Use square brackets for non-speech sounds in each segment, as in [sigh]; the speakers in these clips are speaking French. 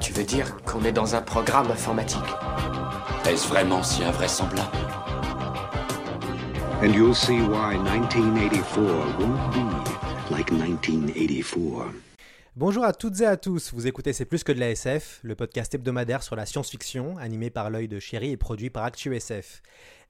Tu veux dire qu'on est dans un programme informatique Est-ce vraiment si invraisemblable And you'll see why 1984 won't be like 1984. Bonjour à toutes et à tous, vous écoutez C'est plus que de la SF, le podcast hebdomadaire sur la science-fiction, animé par l'œil de chéri et produit par ActuSF.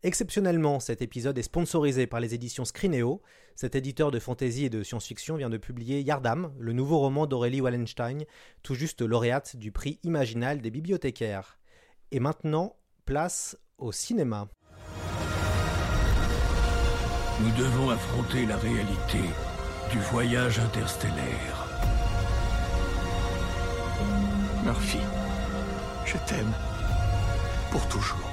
Exceptionnellement, cet épisode est sponsorisé par les éditions Scrineo. Cet éditeur de fantasy et de science-fiction vient de publier Yardam, le nouveau roman d'Aurélie Wallenstein, tout juste lauréate du prix Imaginal des bibliothécaires. Et maintenant, place au cinéma. Nous devons affronter la réalité du voyage interstellaire. Murphy, je t'aime. Pour toujours.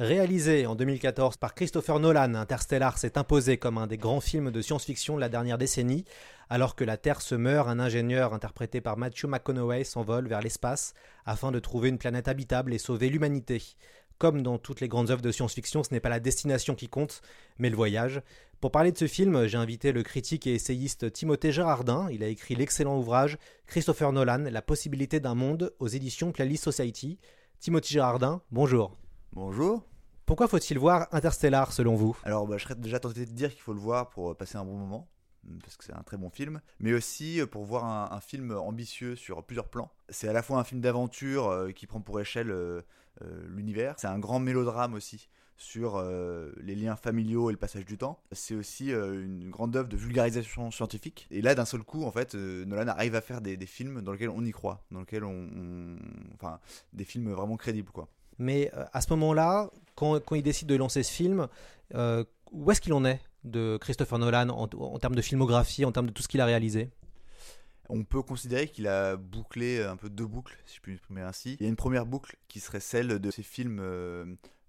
Réalisé en 2014 par Christopher Nolan, Interstellar s'est imposé comme un des grands films de science-fiction de la dernière décennie. Alors que la Terre se meurt, un ingénieur interprété par Matthew McConaughey s'envole vers l'espace afin de trouver une planète habitable et sauver l'humanité. Comme dans toutes les grandes œuvres de science-fiction, ce n'est pas la destination qui compte, mais le voyage. Pour parler de ce film, j'ai invité le critique et essayiste Timothée Gérardin. Il a écrit l'excellent ouvrage Christopher Nolan, La possibilité d'un monde aux éditions Playlist Society. Timothée Gérardin, bonjour. Bonjour. Pourquoi faut-il voir Interstellar selon vous? Alors, bah, je serais déjà tenté de dire qu'il faut le voir pour passer un bon moment, parce que c'est un très bon film, mais aussi pour voir un, film ambitieux sur plusieurs plans. C'est à la fois un film d'aventure euh, qui prend pour échelle euh, euh, l'univers, c'est un grand mélodrame aussi sur euh, les liens familiaux et le passage du temps. C'est aussi euh, une grande œuvre de vulgarisation scientifique. Et là, d'un seul coup, en fait, euh, Nolan arrive à faire des, des films dans lesquels on y croit, dans lesquels on, on- enfin, des films vraiment crédibles, quoi. Mais euh, à ce moment-là, quand, quand il décide de lancer ce film, euh, où est-ce qu'il en est de Christopher Nolan en, termes de filmographie, en termes de tout ce qu'il a réalisé? On peut considérer qu'il a bouclé un peu deux boucles, si je puis m'exprimer ainsi. Il y a une première boucle qui serait celle de ses films euh,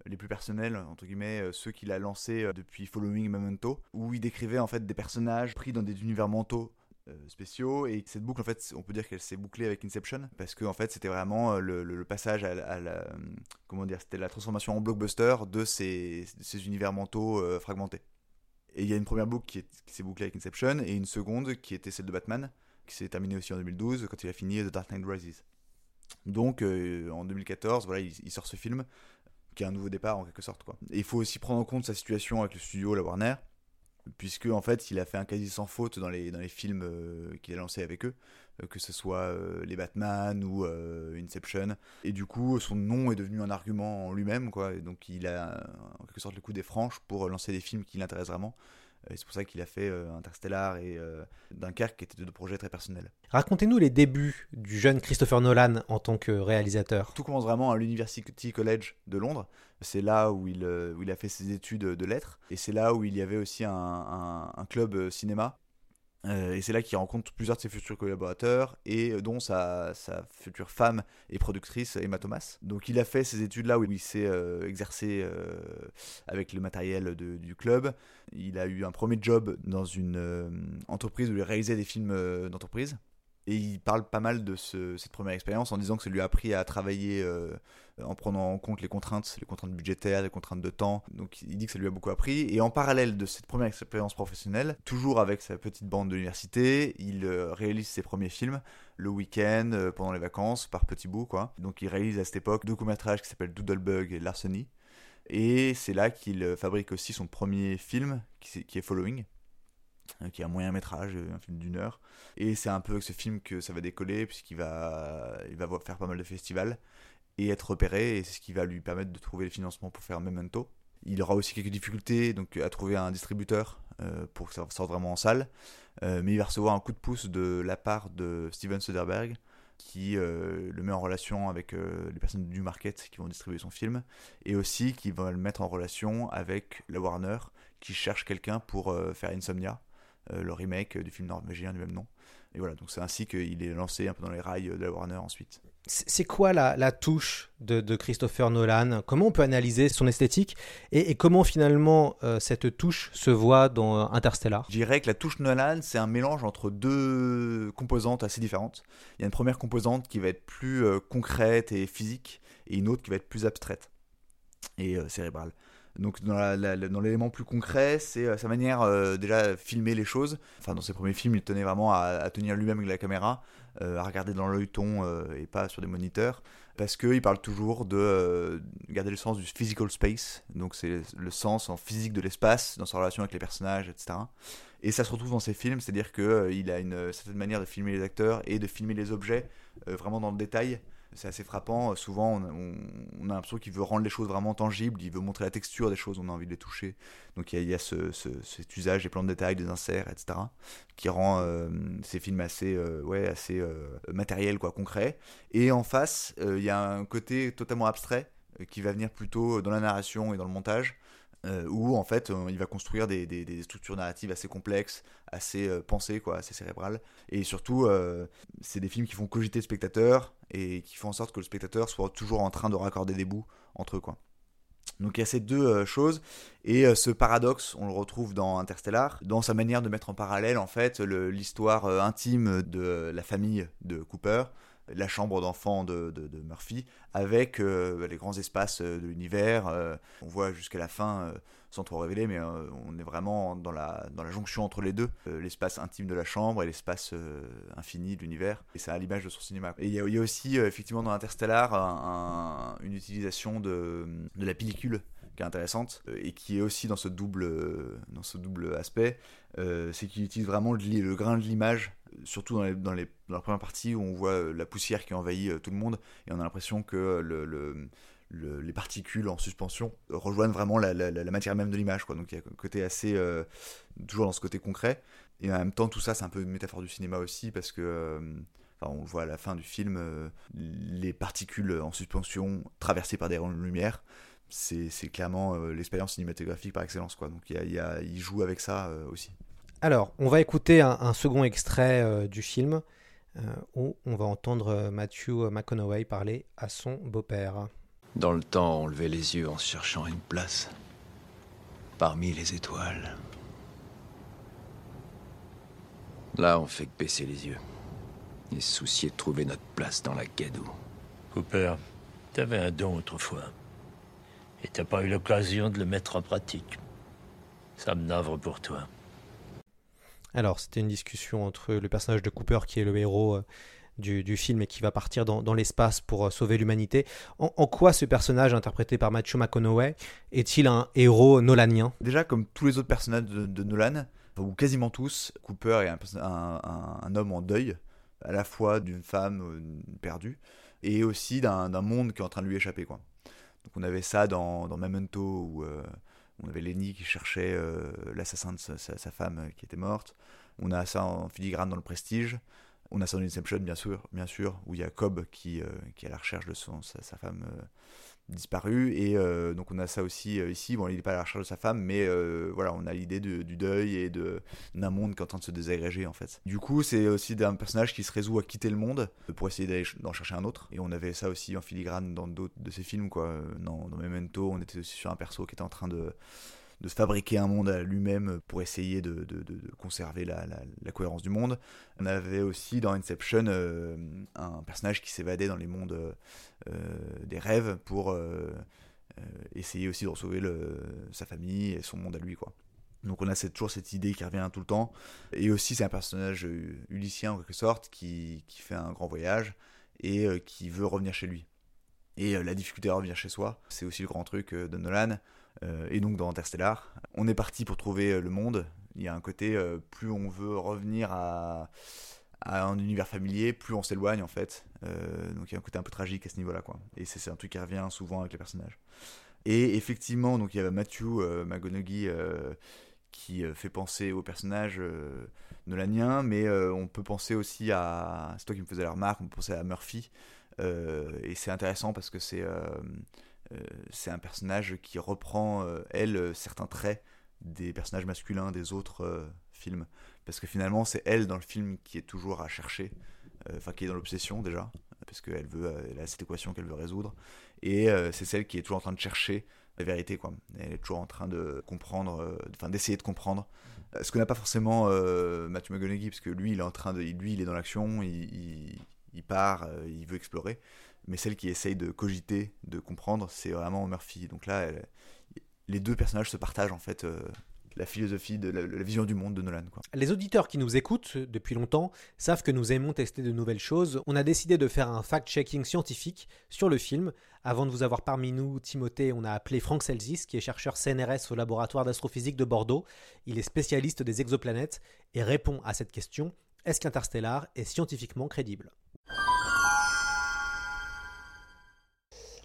les plus personnels, entre guillemets, euh, ceux qu'il a lancés euh, depuis Following Memento, où il décrivait en fait des personnages pris dans des univers mentaux euh, spéciaux. Et cette boucle en fait on peut dire qu'elle s'est bouclée avec Inception parce que en fait c'était vraiment euh, le, passage à, la- euh, comment dire c'était la transformation en blockbuster de ces, univers mentaux fragmentés. Et il y a une première boucle qui, est- qui s'est bouclée avec Inception et une seconde qui était celle de Batman qui s'est terminée aussi en 2012 quand il a fini The Dark Knight Rises. Donc en 2014 voilà il, il sort ce film qui est un nouveau départ en quelque sorte quoi. Et il faut aussi prendre en compte sa situation avec le studio la Warner puisque en fait il a fait un quasi sans faute dans les, dans les films euh, qu'il a lancés avec eux, euh, que ce soit euh, les Batman ou Inception. Et du coup son nom est devenu un argument en lui-même, quoi. Et donc il a en quelque sorte le coup des franches pour lancer des films qui l'intéressent vraiment. Et c'est pour ça qu'il a fait euh, Interstellar et euh, Dunkerque qui étaient deux projets très personnels. Racontez-nous les débuts du jeune Christopher Nolan en tant que réalisateur. Tout commence vraiment à l'University College de Londres. C'est là où il, euh, où il a fait ses études de lettres. Et c'est là où il y avait aussi un, un- un club cinéma. Euh, et c'est là qu'il rencontre plusieurs de ses futurs collaborateurs, et euh, dont sa, future femme et productrice Emma Thomas. Donc il a fait ces études là où il s'est euh, exercé avec le matériel du club. Il a eu un premier job dans une entreprise où il réalisait des films d'entreprise. Et il parle pas mal de ce- cette première expérience en disant que ça lui a appris à travailler euh, en prenant en compte les contraintes, les contraintes budgétaires, les contraintes de temps. Donc il dit que ça lui a beaucoup appris. Et en parallèle de cette première expérience professionnelle, toujours avec sa petite bande de l'université, il euh, réalise ses premiers films le week-end, euh, pendant les vacances, par petits bouts. Quoi. Donc il réalise à cette époque deux courts-métrages qui s'appellent Doodlebug et Larceny. Et c'est là qu'il fabrique aussi son premier film, qui, est Following, qui est un moyen métrage, euh, un film d'une heure. Et c'est un peu avec ce film que ça va décoller, puisqu'il va, il va faire pas mal de festivals et être repéré, et c'est ce qui va lui permettre de trouver les financements pour faire Memento. Il aura aussi quelques difficultés donc, à trouver un distributeur euh, pour que ça sorte vraiment en salle, Euh, mais il va recevoir un coup de pouce de la part de Steven Soderbergh, qui le met en relation avec les personnes du market qui vont distribuer son film, et aussi qui va le mettre en relation avec la Warner, qui cherche quelqu'un pour faire Insomnia, le remake du film norvégien du même nom. Et voilà, donc c'est ainsi qu'il est lancé un peu dans les rails de la Warner ensuite. C'est quoi la, touche de, Christopher Nolan? Comment on peut analyser son esthétique? Et, comment finalement euh, cette touche se voit dans euh, Interstellar? Je dirais que la touche Nolan, c'est un mélange entre deux composantes assez différentes. Il y a une première composante qui va être plus euh, concrète et physique et une autre qui va être plus abstraite et cérébrale. Donc dans l'élément plus concret, c'est euh, sa manière euh, déjà filmer les choses. Enfin dans ses premiers films, il tenait vraiment à, tenir lui-même avec la caméra, euh, à regarder dans l'œil ton et pas sur des moniteurs, parce qu'il parle toujours de garder le sens du physical space, donc c'est le sens en physique de l'espace dans sa relation avec les personnages, etc. Et ça se retrouve dans ses films, c'est-à-dire qu'il a une certaine manière de filmer les acteurs et de filmer les objets vraiment dans le détail c'est assez frappant. Souvent, on, a l'impression qu'il veut rendre les choses vraiment tangibles, il veut montrer la texture des choses, on a envie de les toucher. Donc il y a, cet usage des plans de détail, des inserts, etc., qui rend euh, ces films assez, euh, ouais, assez euh, matériels, quoi, concrets. Et en face, il y a un côté totalement abstrait qui va venir plutôt dans la narration et dans le montage. Euh, où en fait il va construire des, structures narratives assez complexes, assez pensées, quoi, assez cérébrales. Et surtout, c'est des films qui font cogiter le spectateur, et qui font en sorte que le spectateur soit toujours en train de raccorder des bouts entre eux. Quoi. Donc il y a ces deux euh, choses et euh, ce paradoxe, on le retrouve dans Interstellar, dans sa manière de mettre en parallèle en fait l'histoire euh, intime de la famille de Cooper, la chambre d'enfant de, Murphy, avec les grands espaces de l'univers. on voit jusqu'à la fin sans trop révéler, mais euh, on est vraiment dans la, dans la jonction entre les deux, euh, l'espace intime de la chambre et l'espace euh, infini de l'univers. Et ça a l'image de son cinéma. Et il y, a aussi, effectivement, dans Interstellar, une utilisation de, de la pellicule qui est intéressante et qui est aussi dans ce double, dans ce double aspect, c'est qu'il utilise vraiment le, grain de l'image, surtout dans, la première partie où on voit la poussière qui envahit tout le monde et on a l'impression que le les particules en suspension rejoignent vraiment la, matière même de l'image. Donc il y a un côté assez. Euh, toujours dans ce côté concret. Et en même temps, tout ça, c'est un peu une métaphore du cinéma aussi, parce que. Euh, on voit à la fin du film, euh, les particules en suspension traversées par des rayons de lumière, c'est clairement l'expérience cinématographique par excellence. Quoi. Donc il, y a, il joue avec ça aussi. Alors, on va écouter un, un second extrait du film où on va entendre Matthew McConaughey parler à son beau-père. Dans le temps, on levait les yeux en cherchant une place. Parmi les étoiles. Là, on fait que baisser les yeux. Et se soucier de trouver notre place dans la gadoue. Cooper, t'avais un don autrefois. Et t'as pas eu l'occasion de le mettre en pratique. Ça me navre pour toi. Alors, c'était une discussion entre le personnage de Cooper, qui est le héros, euh, du, film et qui va partir dans, l'espace pour euh, sauver l'humanité. En, quoi ce personnage interprété par Matthew McConaughey est-il un héros nolanien? Déjà, comme tous les autres personnages de, Nolan, ou quasiment tous, Cooper est un, homme en deuil, à la fois d'une femme euh, perdue et aussi d'un monde qui est en train de lui échapper. Donc on avait ça dans, Memento où on avait Lenny qui cherchait l'assassin de sa, femme qui était morte. On a ça en filigrane dans le Prestige. On a ça dans Inception, bien sûr, bien sûr, où il y a Cobb qui, euh, qui est à la recherche de son, sa, femme euh, disparue. Et euh, donc on a ça aussi ici. Bon, il n'est pas à la recherche de sa femme, mais voilà, on a l'idée du deuil et d'un monde qui est en train de se désagréger, en fait. Du coup, c'est aussi d'un personnage qui se résout à quitter le monde pour essayer d'aller d'en chercher un autre. Et on avait ça aussi en filigrane dans d'autres de ses films, quoi. Dans, dans Memento, on était aussi sur un perso qui était en train de de se fabriquer un monde à lui-même pour essayer de, conserver la, cohérence du monde. On avait aussi dans Inception euh, un personnage qui s'évadait dans les mondes euh, des rêves pour euh, essayer aussi de sauver sa famille et son monde à lui. Donc on a toujours cette idée qui revient tout le temps. Et aussi c'est un personnage ulyssien en quelque sorte qui, qui fait un grand voyage et qui veut revenir chez lui. Et la difficulté à revenir chez soi, c'est aussi le grand truc de Nolan. Euh, et donc dans Interstellar, on est parti pour trouver euh, le monde. Il y a un côté, euh, plus on veut revenir à, un univers familier, plus on s'éloigne en fait. donc il y a un côté un peu tragique à ce niveau-là. quoi. Et c'est un truc qui revient souvent avec les personnages. Et effectivement, donc il y avait Matthew McGonaghy qui fait penser au personnage nolanien, mais on peut penser aussi à. C'est toi qui me faisais la remarque, on peut penser à Murphy. et c'est intéressant parce que c'est c'est un personnage qui reprend, elle, certains traits des personnages masculins des autres films. Parce que finalement, c'est elle dans le film qui est toujours à chercher, enfin qui est dans l'obsession déjà, parce qu'elle veut, elle a cette équation qu'elle veut résoudre. Et c'est celle qui est toujours en train de chercher la vérité, quoi. Elle est toujours en train de comprendre, enfin d'essayer de comprendre. Ce que n'a pas forcément Matthew McConaughey, parce que lui, il est en train de, lui, il est dans l'action, il, part, il veut explorer. Mais celle qui essaye de cogiter, de comprendre, c'est vraiment Murphy. Donc là, les deux personnages se partagent en fait la philosophie, de la, vision du monde de Nolan. Les auditeurs qui nous écoutent depuis longtemps savent que nous aimons tester de nouvelles choses. On a décidé de faire un fact-checking scientifique sur le film. Avant de vous avoir parmi nous, Timothée, on a appelé Frank Selzis, qui est chercheur CNRS au laboratoire d'astrophysique de Bordeaux. Il est spécialiste des exoplanètes et répond à cette question est-ce qu'Interstellar est scientifiquement crédible?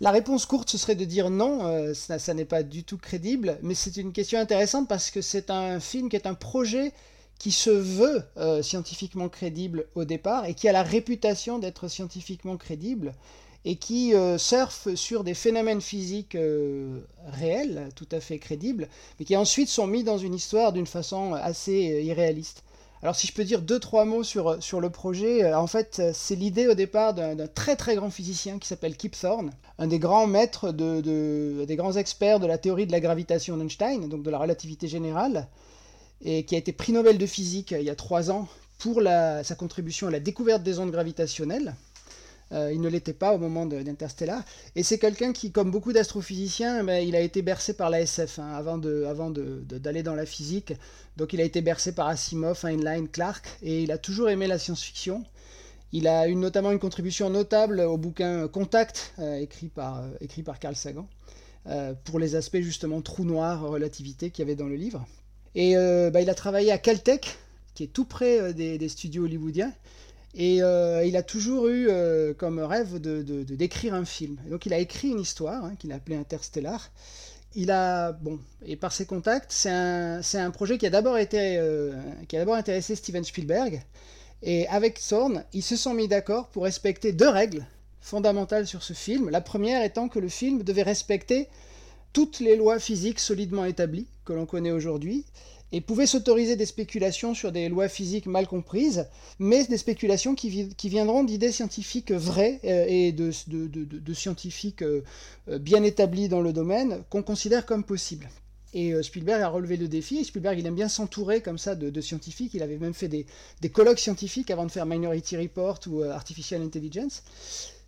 La réponse courte, ce serait de dire non, euh, ça, n'est pas du tout crédible, mais c'est une question intéressante parce que c'est un film qui est un projet qui se veut euh, scientifiquement crédible au départ et qui a la réputation d'être scientifiquement crédible et qui euh, surfe sur des phénomènes physiques réels, tout à fait crédibles, mais qui ensuite sont mis dans une histoire d'une façon assez irréaliste. Alors si je peux dire deux, trois mots sur, sur le projet, euh, en fait c'est l'idée au départ d'un très très grand physicien qui s'appelle Kip Thorne, un des grands maîtres, de, des grands experts de la théorie de la gravitation d'Einstein, donc de la relativité générale, et qui a été prix Nobel de physique euh, il y a trois ans pour sa contribution à la découverte des ondes gravitationnelles. Euh, il ne l'était pas au moment d'Interstellar. Et c'est quelqu'un qui, comme beaucoup d'astrophysiciens, ben, il a été bercé par la SF hein, avant d'aller avant de, dans la physique. Donc il a été bercé par Asimov, Heinlein, Clark, et il a toujours aimé la science-fiction. Il a eu notamment une contribution notable au bouquin Contact, euh, écrit, par, euh, écrit par Carl Sagan, pour les aspects justement trou noir, relativité qu'il y avait dans le livre. Et ben, il a travaillé à Caltech, qui est tout près des studios hollywoodiens. Et euh, il a toujours eu euh, comme rêve de, d'écrire un film. donc il a écrit une histoire hein, qu'il a appelée Interstellar. Il a bon et par ses contacts, c'est un, un projet qui a d'abord été euh, qui a d'abord intéressé Steven Spielberg. Et avec Thorne, ils se sont mis d'accord pour respecter deux règles fondamentales sur ce film. La première étant que le film devait respecter toutes les lois physiques solidement établies que l'on connaît aujourd'hui et pouvait s'autoriser des spéculations sur des lois physiques mal comprises, mais des spéculations qui, viendront d'idées scientifiques vraies euh, et de, scientifiques euh, euh, bien établis dans le domaine qu'on considère comme possibles. Et Spielberg a relevé le défi, Spielberg il aime bien s'entourer comme ça de, scientifiques, il avait même fait des, colloques scientifiques avant de faire Minority Report ou Artificial Intelligence.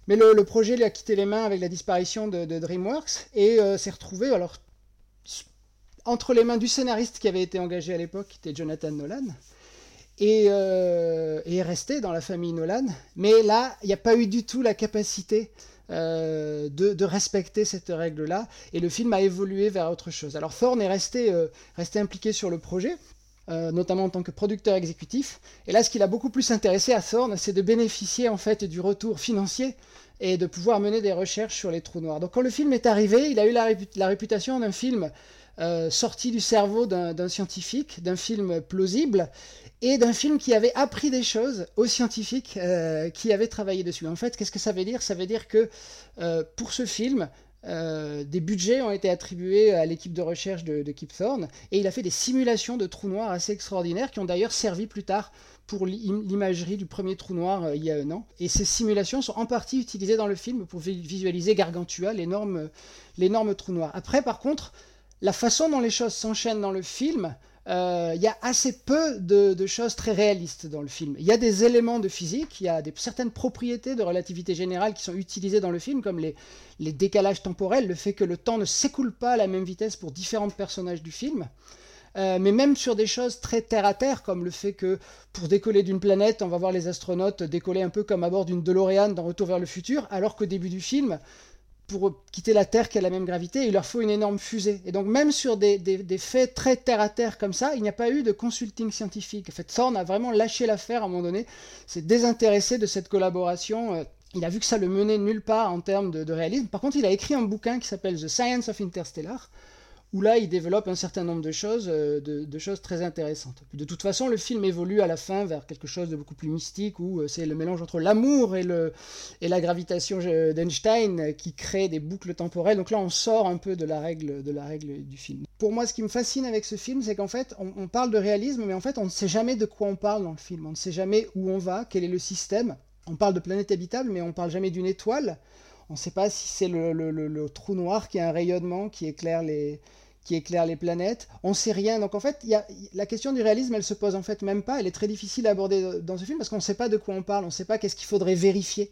Mais le, projet lui a quitté les mains avec la disparition de, DreamWorks et s'est retrouvé, alors entre les mains du scénariste qui avait été engagé à l'époque, qui était Jonathan Nolan, et, euh, est resté dans la famille Nolan. Mais là, il n'y a pas eu du tout la capacité euh, de, respecter cette règle-là, et le film a évolué vers autre chose. Alors Thorne est resté, euh, resté impliqué sur le projet, notamment en tant que producteur exécutif. Et là, ce qui l'a beaucoup plus intéressé à Thorne, c'est de bénéficier en fait du retour financier et de pouvoir mener des recherches sur les trous noirs. Donc quand le film est arrivé, il a eu la réputation d'un film euh, sorti du cerveau d'un scientifique, d'un film plausible, et d'un film qui avait appris des choses aux scientifiques euh, qui avaient travaillé dessus. En fait, qu'est-ce que ça veut dire? Ça veut dire que euh, pour ce film, des budgets ont été attribués à l'équipe de recherche de, de, Kip Thorne, et il a fait des simulations de trous noirs assez extraordinaires qui ont d'ailleurs servi plus tard pour l'imagerie du premier trou noir il y a un an. Et ces simulations sont en partie utilisées dans le film pour visualiser Gargantua, l'énorme trou noir. Après, par contre, la façon dont les choses s'enchaînent dans le film, euh, il y a assez peu de, choses très réalistes dans le film. Il y a des éléments de physique, il y a certaines propriétés de relativité générale qui sont utilisées dans le film, comme les, décalages temporels, le fait que le temps ne s'écoule pas à la même vitesse pour différents personnages du film. Euh, mais même sur des choses très terre à terre, comme le fait que pour décoller d'une planète, on va voir les astronautes décoller un peu comme à bord d'une DeLorean dans Retour vers le futur, alors qu'au début du film, pour quitter la Terre qui a la même gravité, il leur faut une énorme fusée. Et donc même sur des, faits très terre à terre comme ça, il n'y a pas eu de consulting scientifique. En fait, Thorne a vraiment lâché l'affaire à un moment donné, s'est désintéressé de cette collaboration. Euh, il a vu que ça le menait nulle part en termes de, réalisme. Par contre, il a écrit un bouquin qui s'appelle The Science of Interstellar, où là il développe un certain nombre de choses, euh, de, choses très intéressantes. De toute façon, le film évolue à la fin vers quelque chose de beaucoup plus mystique, où euh, c'est le mélange entre l'amour et, la gravitation d'Einstein qui crée des boucles temporelles. Donc là, on sort un peu de la règle, du film. Pour moi, ce qui me fascine avec ce film, c'est qu'en fait, on, parle de réalisme, mais en fait, on ne sait jamais de quoi on parle dans le film. On ne sait jamais où on va, quel est le système. On parle de planète habitable, mais on parle jamais d'une étoile. On ne sait pas si c'est le, trou noir qui a un rayonnement qui éclaire les, planètes. On ne sait rien. Donc en fait, la question du réalisme, elle se pose en fait même pas. Elle est très difficile à aborder dans ce film parce qu'on ne sait pas de quoi on parle. On ne sait pas qu'est-ce qu'il faudrait vérifier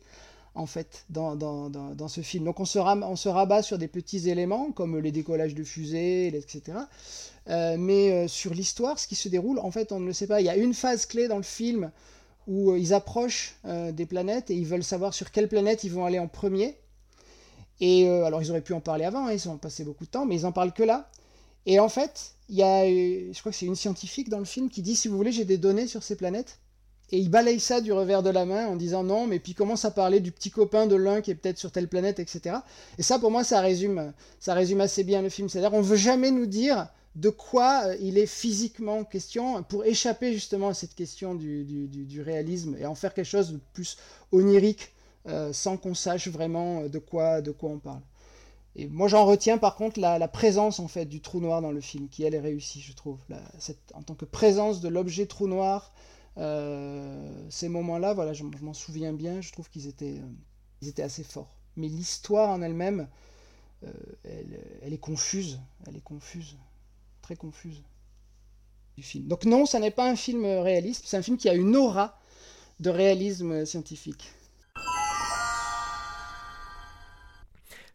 en fait dans, ce film. Donc on se, on se, rabat sur des petits éléments comme les décollages de fusées, etc. Euh, mais euh, sur l'histoire, ce qui se déroule, en fait, on ne le sait pas. Il y a une phase clé dans le film où euh, ils approchent des planètes et ils veulent savoir sur quelle planète ils vont aller en premier. Et euh, alors, ils auraient pu en parler avant, hein, ils ont passé beaucoup de temps, mais ils en parlent que là. Et en fait, il y a, euh, je crois que c'est une scientifique dans le film qui dit si vous voulez, j'ai des données sur ces planètes. Et il balaye ça du revers de la main en disant non, mais puis commence à parler du petit copain de l'un qui est peut-être sur telle planète, etc. Et ça, pour moi, ça résume, ça résume assez bien le film. C'est-à-dire, on veut jamais nous dire de quoi euh, il est physiquement question pour échapper justement à cette question du, du, du réalisme et en faire quelque chose de plus onirique euh, sans qu'on sache vraiment euh, de quoi, de quoi on parle. Et moi j'en retiens par contre la, présence en fait du trou noir dans le film, qui elle est réussie je trouve. en tant que présence de l'objet trou noir, euh, ces moments-là, voilà, je, m'en souviens bien, je trouve qu'ils étaient, ils étaient assez forts. Mais l'histoire en elle-même, elle, elle, est confuse, elle est confuse, très confuse du film. Donc non, ça n'est pas un film réaliste, c'est un film qui a une aura de réalisme scientifique.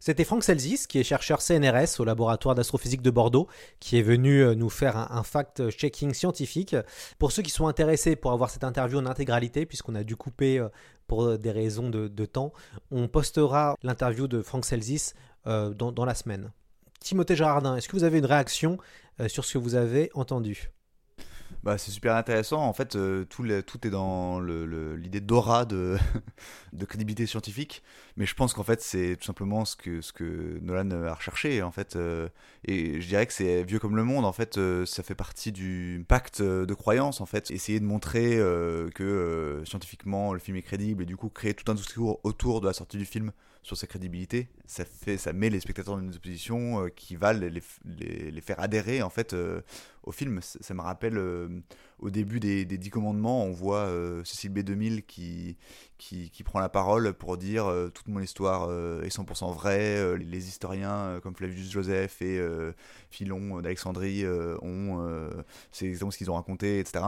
C'était Franck Selzis, qui est chercheur CNRS au laboratoire d'astrophysique de Bordeaux, qui est venu euh, nous faire un, fact-checking scientifique. Pour ceux qui sont intéressés pour avoir cette interview en intégralité, puisqu'on a dû couper euh, pour des raisons de, temps, on postera l'interview de Franck Selzis euh, dans, la semaine. Timothée Jardin, est-ce que vous avez une réaction sur ce que vous avez entendu? Bah, c'est super intéressant. En fait, euh, tout, tout, est dans l'idée d'aura de, [laughs] de crédibilité scientifique. Mais je pense qu'en fait, c'est tout simplement ce que, ce que Nolan a recherché. En fait. Euh, et je dirais que c'est vieux comme le monde. En fait, euh, ça fait partie du pacte de croyance. En fait, essayer de montrer que scientifiquement le film est crédible et du coup créer tout un discours autour de la sortie du film sur sa crédibilité, ça fait, ça met les spectateurs dans une position qui va les, les, les, faire adhérer en fait au film. Ça, me rappelle euh, au début des, des Dix Commandements, on voit euh, Cécile B2000 qui, qui, qui, prend la parole pour dire euh, toute mon histoire est 100% vraie. les historiens comme Flavius Joseph et Philon d'Alexandrie ont. c'est exactement ce qu'ils ont raconté, etc.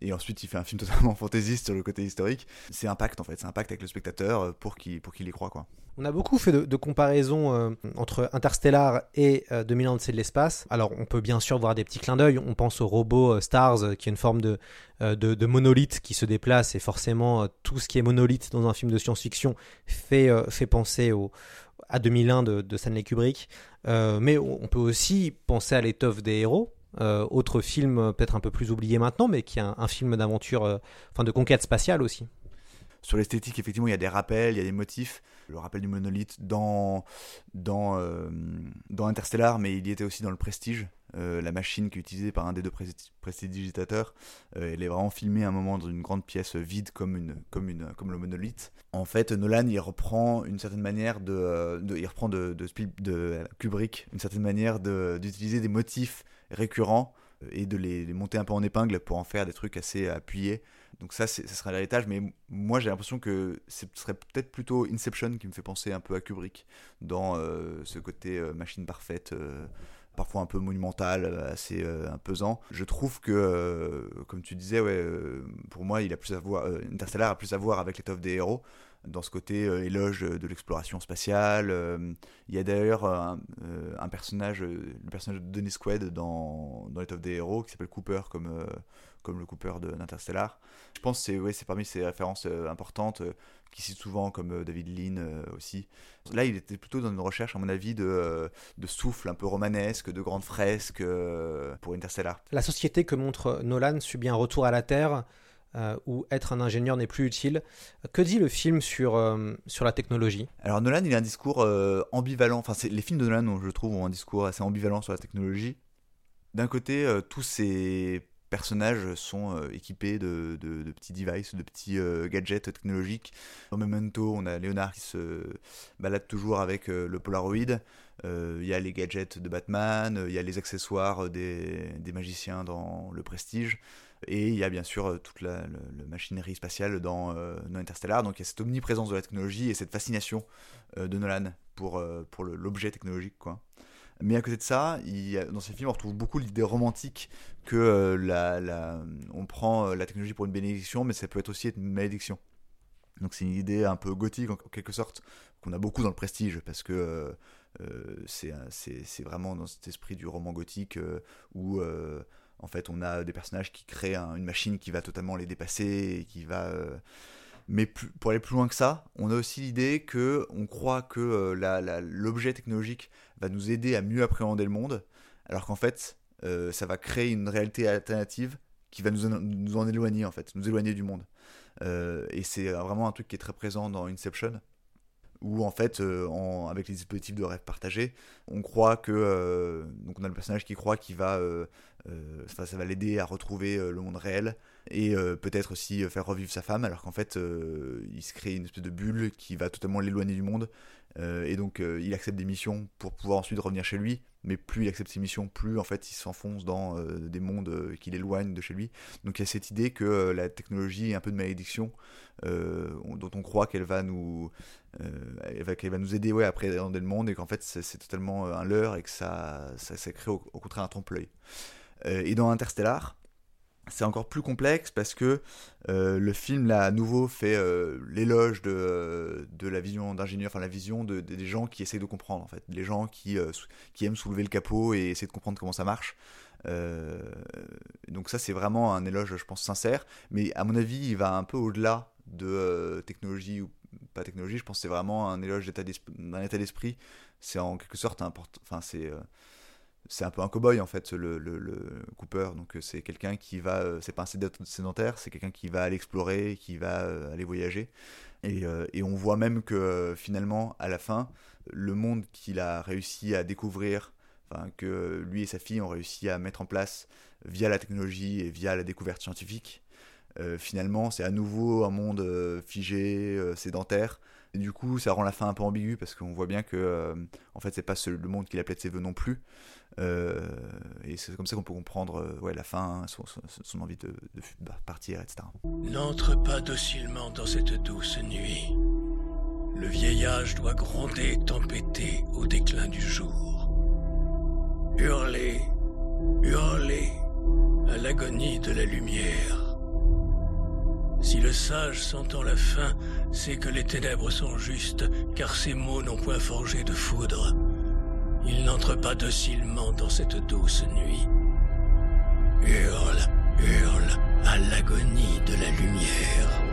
Et ensuite, il fait un film [laughs] totalement fantaisiste sur le côté historique. C'est un pacte en fait, c'est un pacte avec le spectateur pour qu'il pour qu'il y croit. Quoi. On a beaucoup fait de, comparaisons entre Interstellar et 2000 ans de l'espace. Alors, on peut bien sûr voir des petits clins d'œil on pense au robot euh, Stars, euh, qui est une forme euh, de, de, monolithe qui se déplace, et forcément, tout ce qui est monolithe dans un film de science-fiction fait, fait penser à 2001 de, de Stanley Kubrick. mais on peut aussi penser à l'étoffe des héros, autre film peut-être un peu plus oublié maintenant, mais qui est un, film d'aventure, enfin de conquête spatiale aussi. Sur l'esthétique, effectivement, il y a des rappels, il y a des motifs. Le rappel du monolithe dans, dans, dans Interstellar, mais il y était aussi dans le Prestige, euh, la machine qui est utilisée par un des deux prestidigitateurs, euh, elle est vraiment filmée à un moment dans une grande pièce vide comme, une, comme, une, comme le monolithe. En fait, Nolan, il reprend une certaine manière de, euh, il reprend de, de, de, Kubrick une certaine manière d'utiliser des motifs récurrents et de les, monter un peu en épingle pour en faire des trucs assez appuyés. Donc ça, ça serait l'héritage, mais moi j'ai l'impression que ce serait peut-être plutôt Inception qui me fait penser un peu à Kubrick dans ce côté machine parfaite parfois un peu monumental, euh, assez euh, imposant. Je trouve que, euh, comme tu disais, ouais, pour moi, il a plus à voir, Interstellar a plus à voir avec l'étoffe des héros dans ce côté éloge de l'exploration spatiale. il y a d'ailleurs un, personnage, le personnage de Denis Quaid dans, dans des héros qui s'appelle Cooper comme, comme le Cooper d'Interstellar. Je pense que c'est ouais, parmi ces références importantes qui cite souvent, comme euh, David Lean euh, aussi. Là, il était plutôt dans une recherche, à mon avis, de, euh, de souffle un peu romanesque, de grandes fresques pour Interstellar. La société que montre Nolan subit un retour à la Terre où être un ingénieur n'est plus utile. Que dit le film sur, sur la technologie? Alors Nolan, il a un discours ambivalent. Enfin, les films de Nolan, je trouve, ont un discours assez ambivalent sur la technologie. D'un côté, tous ces personnages sont euh, équipés de, de, petits devices, de petits euh, gadgets technologiques. Au Memento, on a Léonard qui se balade toujours avec euh, le Polaroid. Il y a les gadgets de Batman, il y a les accessoires des, magiciens dans Le Prestige. Et il y a bien sûr toute la, machinerie spatiale dans, dans, Interstellar. Donc il y a cette omniprésence de la technologie et cette fascination de Nolan pour, pour l'objet technologique. Quoi. Mais à côté de ça, dans ces films, on retrouve beaucoup l'idée romantique que euh, la, on prend euh, la technologie pour une bénédiction, mais ça peut être aussi une malédiction. Donc c'est une idée un peu gothique en, quelque sorte, qu'on a beaucoup dans le prestige, parce que euh, euh c'est vraiment dans cet esprit du roman gothique où en fait on a des personnages qui créent une machine qui va totalement les dépasser qui va mais pour aller plus loin que ça, on a aussi l'idée que on croit que euh, l'objet technologique va nous aider à mieux appréhender le monde, alors qu'en fait, euh, ça va créer une réalité alternative qui va nous, nous en éloigner en fait, nous éloigner du monde. Euh, et c'est vraiment un truc qui est très présent dans Inception, où en fait, avec les dispositifs de rêve partagés, on croit que donc on a le personnage qui croit qu'il va, ça, ça va l'aider à retrouver le monde réel et euh, peut-être aussi euh, faire revivre sa femme, alors qu'en fait, euh, il se crée une espèce de bulle qui va totalement l'éloigner du monde. et donc, il accepte des missions pour pouvoir ensuite revenir chez lui. Mais plus il accepte ses missions, plus en fait il s'enfonce dans des mondes qui l'éloignent de chez lui. Donc il y a cette idée que la technologie est un peu de malédiction, dont on croit qu'elle va nous, nous aider ouais, à appréhender le monde et qu'en fait c'est totalement un leurre et que ça, ça, crée au contraire un trompe-l'œil. Et dans Interstellar, c'est encore plus complexe parce que euh, le film là à nouveau fait euh, l'éloge de, de la vision d'ingénieur, enfin la vision de, des gens qui essayent de comprendre en fait, les gens qui, euh, qui aiment soulever le capot et essayer de comprendre comment ça marche. donc ça c'est vraiment un éloge je pense sincère, mais à mon avis il va un peu au-delà de technologie ou pas technologie, je pense que c'est vraiment un éloge d'un état d'esprit, c'est en quelque sorte un enfin c'est c'est un peu un cow-boy en fait, le, le, Cooper. Donc euh, c'est quelqu'un qui va, euh, c'est pas un sédentaire, c'est quelqu'un qui va aller explorer, qui va euh, aller voyager. Et, et, on voit même que finalement, à la fin, le monde qu'il a réussi à découvrir, enfin que lui et sa fille ont réussi à mettre en place via la technologie et via la découverte scientifique, finalement, c'est à nouveau un monde figé, sédentaire. Et du coup, ça rend la fin un peu ambiguë parce qu'on voit bien que, en fait, c'est pas le monde qu'il appelait de ses voeux non plus. Euh, et c'est comme ça qu'on peut comprendre euh, la fin, son, son, envie de, bah, partir, etc. N'entre pas docilement dans cette douce nuit. Le vieillage doit gronder tempêter au déclin du jour. Hurler, hurler à l'agonie de la lumière. Si le sage s'entend la fin, c'est que les ténèbres sont justes, car ces mots n'ont point forgé de foudre. Il n'entre pas docilement dans cette douce nuit. Hurle, hurle à l'agonie de la lumière.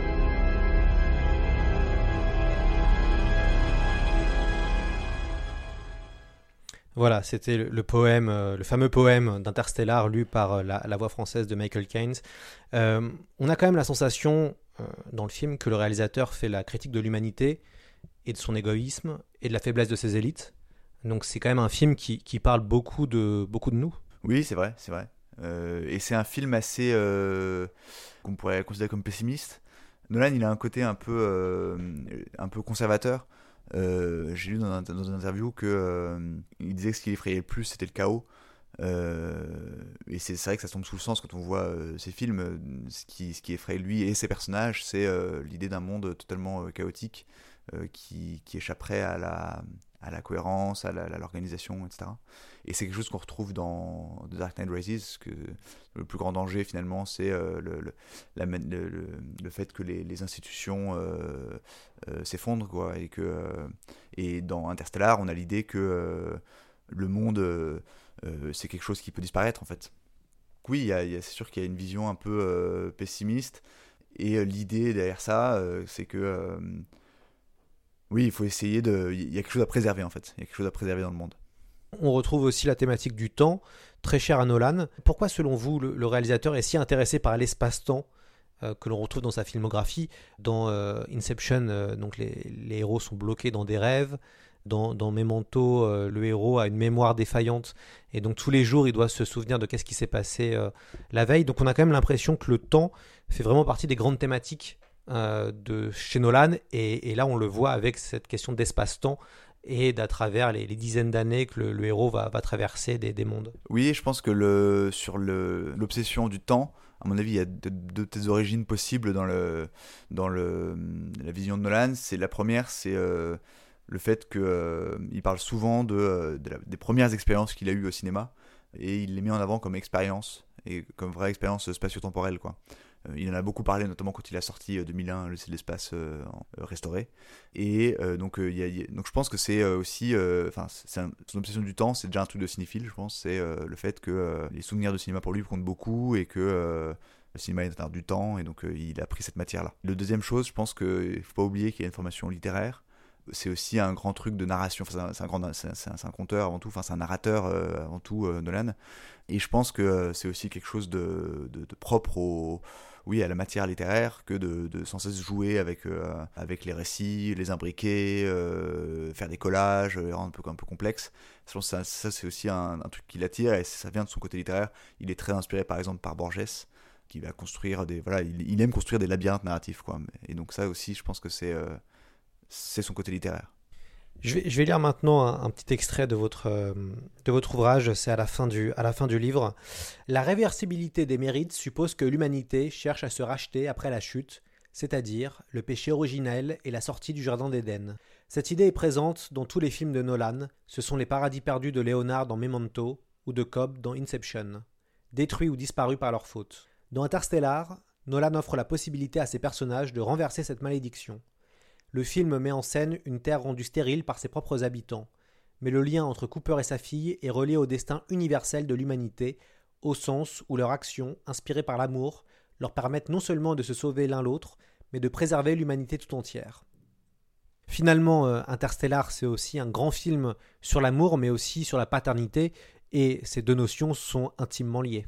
Voilà, c'était le, poème, euh, le fameux poème d'Interstellar lu par euh, la, voix française de Michael Keynes. Euh, on a quand même la sensation dans le film que le réalisateur fait la critique de l'humanité et de son égoïsme et de la faiblesse de ses élites. Donc c'est quand même un film qui, qui, parle beaucoup de, beaucoup de nous. Oui, c'est vrai, c'est vrai. Euh, et c'est un film assez euh, qu'on pourrait considérer comme pessimiste. Nolan, il a un côté un peu, euh, un peu conservateur. J'ai lu dans, une interview que il disait que ce qui l'effrayait le plus, c'était le chaos. et c'est vrai que ça tombe sous le sens quand on voit ces films. Ce qui, effraie lui et ses personnages, c'est l'idée d'un monde totalement chaotique qui, échapperait à la, à la cohérence, à l'organisation, etc. Et c'est quelque chose qu'on retrouve dans The Dark Knight Rises, que le plus grand danger finalement, c'est euh, le, le, le, fait que les, institutions euh, euh, s'effondrent, quoi, et que et dans Interstellar, on a l'idée que le monde, c'est quelque chose qui peut disparaître en fait. Oui, c'est sûr qu'il y a une vision un peu pessimiste, et l'idée derrière ça, c'est que oui, il faut essayer de. Il y a quelque chose à préserver en fait. Il y a quelque chose à préserver dans le monde. On retrouve aussi la thématique du temps, très chère à Nolan. Pourquoi, selon vous, le, réalisateur est si intéressé par l'espace-temps que l'on retrouve dans sa filmographie? Dans Inception, donc les, les, héros sont bloqués dans des rêves. Dans, dans Memento, le héros a une mémoire défaillante et donc tous les jours il doit se souvenir de qu'est-ce qui s'est passé la veille. Donc on a quand même l'impression que le temps fait vraiment partie des grandes thématiques de chez Nolan et, là on le voit avec cette question d'espace-temps et d'à travers les, dizaines d'années que le, héros va, traverser des, mondes. Oui, je pense que le, sur l'obsession du temps, à mon avis, il y a deux, origines possibles dans, le, dans le, la vision de Nolan. C'est la première, c'est euh, le fait qu'il euh, parle souvent de, euh, des premières expériences qu'il a eues au cinéma et il les met en avant comme expérience et comme vraie expérience spatio-temporelle quoi. Euh, il en a beaucoup parlé, notamment quand il a sorti 2001, le l'espace euh, euh, restauré. Et donc, donc, je pense que c'est aussi, enfin, son obsession du temps, c'est déjà un truc de cinéphile, je pense. C'est le fait que les souvenirs de cinéma pour lui comptent beaucoup et que le cinéma est un du temps et donc il a pris cette matière-là. Le deuxième chose, je pense qu'il ne faut pas oublier qu'il y a une formation littéraire. C'est aussi un grand truc de narration. Enfin, c'est un, grand, c'est un, conteur avant tout. Enfin, c'est un narrateur avant tout, Nolan. Et je pense que c'est aussi quelque chose de propre au oui, à la matière littéraire que de, de sans cesse jouer avec, euh, avec les récits, les imbriquer, euh, faire des collages, euh, un peu, un peu ça, ça c'est aussi un, truc qui l'attire et ça vient de son côté littéraire. Il est très inspiré par exemple par Borges qui va construire des voilà il, il aime construire des labyrinthes narratifs quoi. Et donc ça aussi je pense que c'est c'est son côté littéraire je vais, lire maintenant un, petit extrait de votre, euh, de votre ouvrage, c'est à, la fin du, à la fin du livre. La réversibilité des mérites suppose que l'humanité cherche à se racheter après la chute, c'est-à-dire le péché originel et la sortie du Jardin d'Éden. Cette idée est présente dans tous les films de Nolan, ce sont les paradis perdus de Léonard dans Memento ou de Cobb dans Inception, détruits ou disparus par leur faute. Dans Interstellar, Nolan offre la possibilité à ses personnages de renverser cette malédiction. Le film met en scène une Terre rendue stérile par ses propres habitants, mais le lien entre Cooper et sa fille est relié au destin universel de l'humanité, au sens où leurs actions, inspirées par l'amour, leur permettent non seulement de se sauver l'un l'autre, mais de préserver l'humanité tout entière. Finalement, euh, Interstellar, c'est aussi un grand film sur l'amour, mais aussi sur la paternité, et ces deux notions sont intimement liées.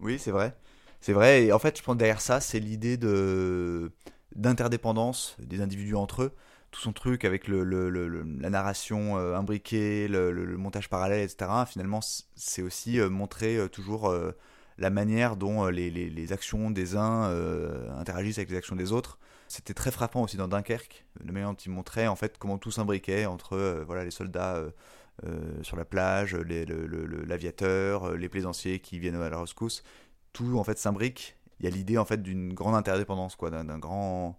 Oui, c'est vrai. C'est vrai, et en fait, je pense derrière ça, c'est l'idée de d'interdépendance des individus entre eux. Tout son truc avec le, la narration euh, imbriquée, le, montage parallèle, etc. Finalement, c'est aussi euh, montrer euh, toujours la manière dont les, les, actions des uns interagissent avec les actions des autres. C'était très frappant aussi dans Dunkerque, la manière dont il montrait en fait comment tout s'imbriquait entre voilà, les soldats sur la plage, l'aviateur, les plaisanciers qui viennent à la rescousse. Tout en fait s'imbrique il y a l'idée en fait d'une grande interdépendance, quoi, d'un grand.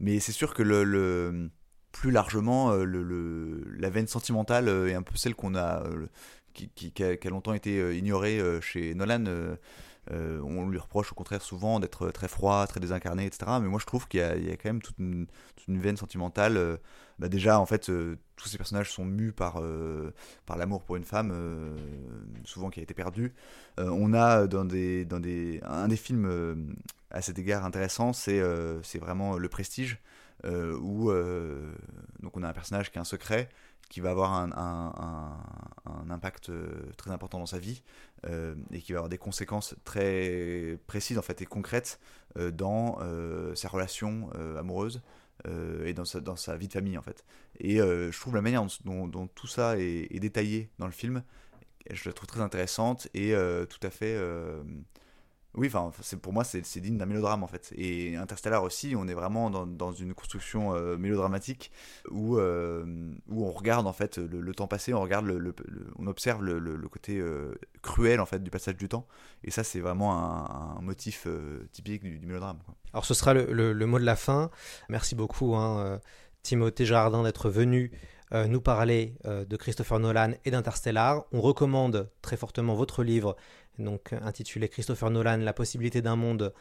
Mais c'est sûr que le, plus largement, euh, la veine sentimentale euh, est un peu celle qu'on a, euh, qui, a, longtemps été ignorée chez Nolan. On lui reproche au contraire souvent d'être très froid, très désincarné, etc. Mais moi je trouve qu'il y, a quand même toute une, veine sentimentale bah déjà en fait euh, tous ces personnages sont mus par euh, l'amour pour une femme euh, souvent qui a été perdue on a dans des dans des un des films à cet égard intéressant c'est vraiment le prestige où donc on a un personnage qui a un secret qui va avoir un, impact très important dans sa vie et qui va avoir des conséquences très précises en fait et concrètes dans sa relation amoureuse euh, et dans sa, vie de famille en fait. Et euh, je trouve la manière dont, tout ça est, détaillé dans le film, je la trouve très intéressante et euh, tout à fait oui, enfin, pour moi, c'est digne d'un mélodrame en fait. Et Interstellar aussi, on est vraiment dans, une construction euh, mélodramatique où, euh, où on regarde en fait le, temps passé, on regarde on observe le, côté euh, cruel en fait du passage du temps. Et ça, c'est vraiment un, motif typique du, mélodrame. Alors, ce sera le, mot de la fin. Merci beaucoup, hein, Timothée Jardin, d'être venu. nous parler de Christopher Nolan et d'Interstellar. On recommande très fortement votre livre donc intitulé Christopher Nolan, La possibilité d'un monde,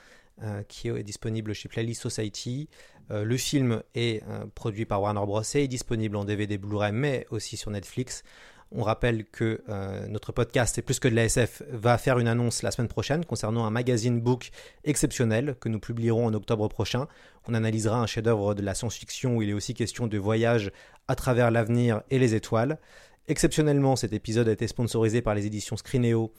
euh, qui est disponible chez Playlist Society. Euh, le film est euh, produit par Warner Bros. et est disponible en DVD Blu-ray, mais aussi sur Netflix. On rappelle que notre podcast, c'est plus que de la SF, va faire une annonce la semaine prochaine concernant un magazine book exceptionnel que nous publierons en octobre prochain. On analysera un chef-d'œuvre de la science-fiction où il est aussi question de voyage à travers l'avenir et les étoiles. Exceptionnellement, cet épisode a été sponsorisé par les éditions Scrineo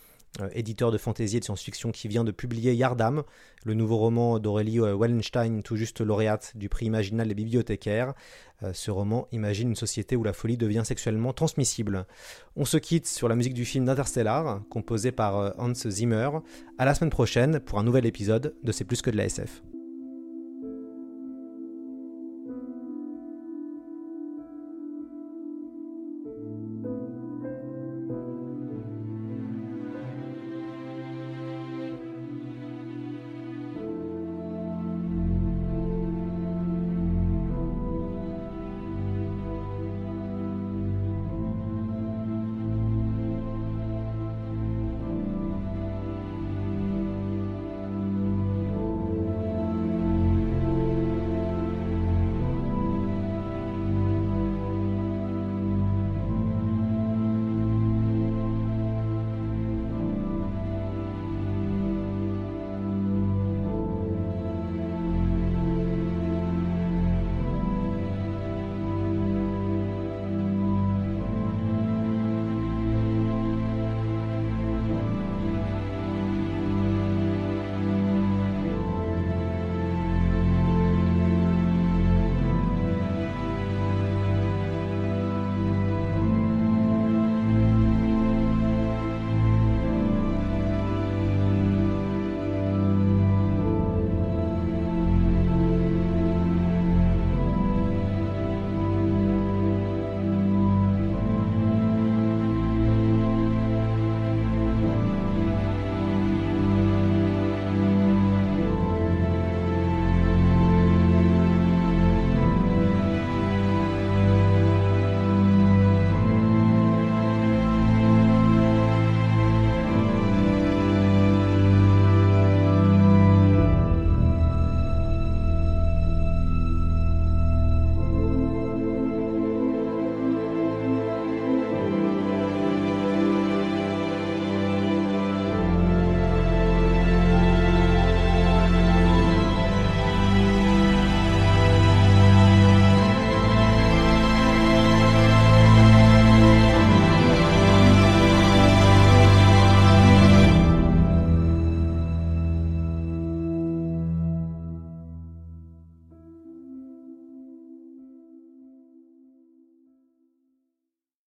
éditeur de fantasy et de science-fiction qui vient de publier Yardam, le nouveau roman d'Aurélie euh, Wallenstein, tout juste lauréate du prix Imaginal des bibliothécaires. Euh, ce roman imagine une société où la folie devient sexuellement transmissible. On se quitte sur la musique du film d'Interstellar, composé par Hans Zimmer. À la semaine prochaine pour un nouvel épisode de C'est plus que de la SF.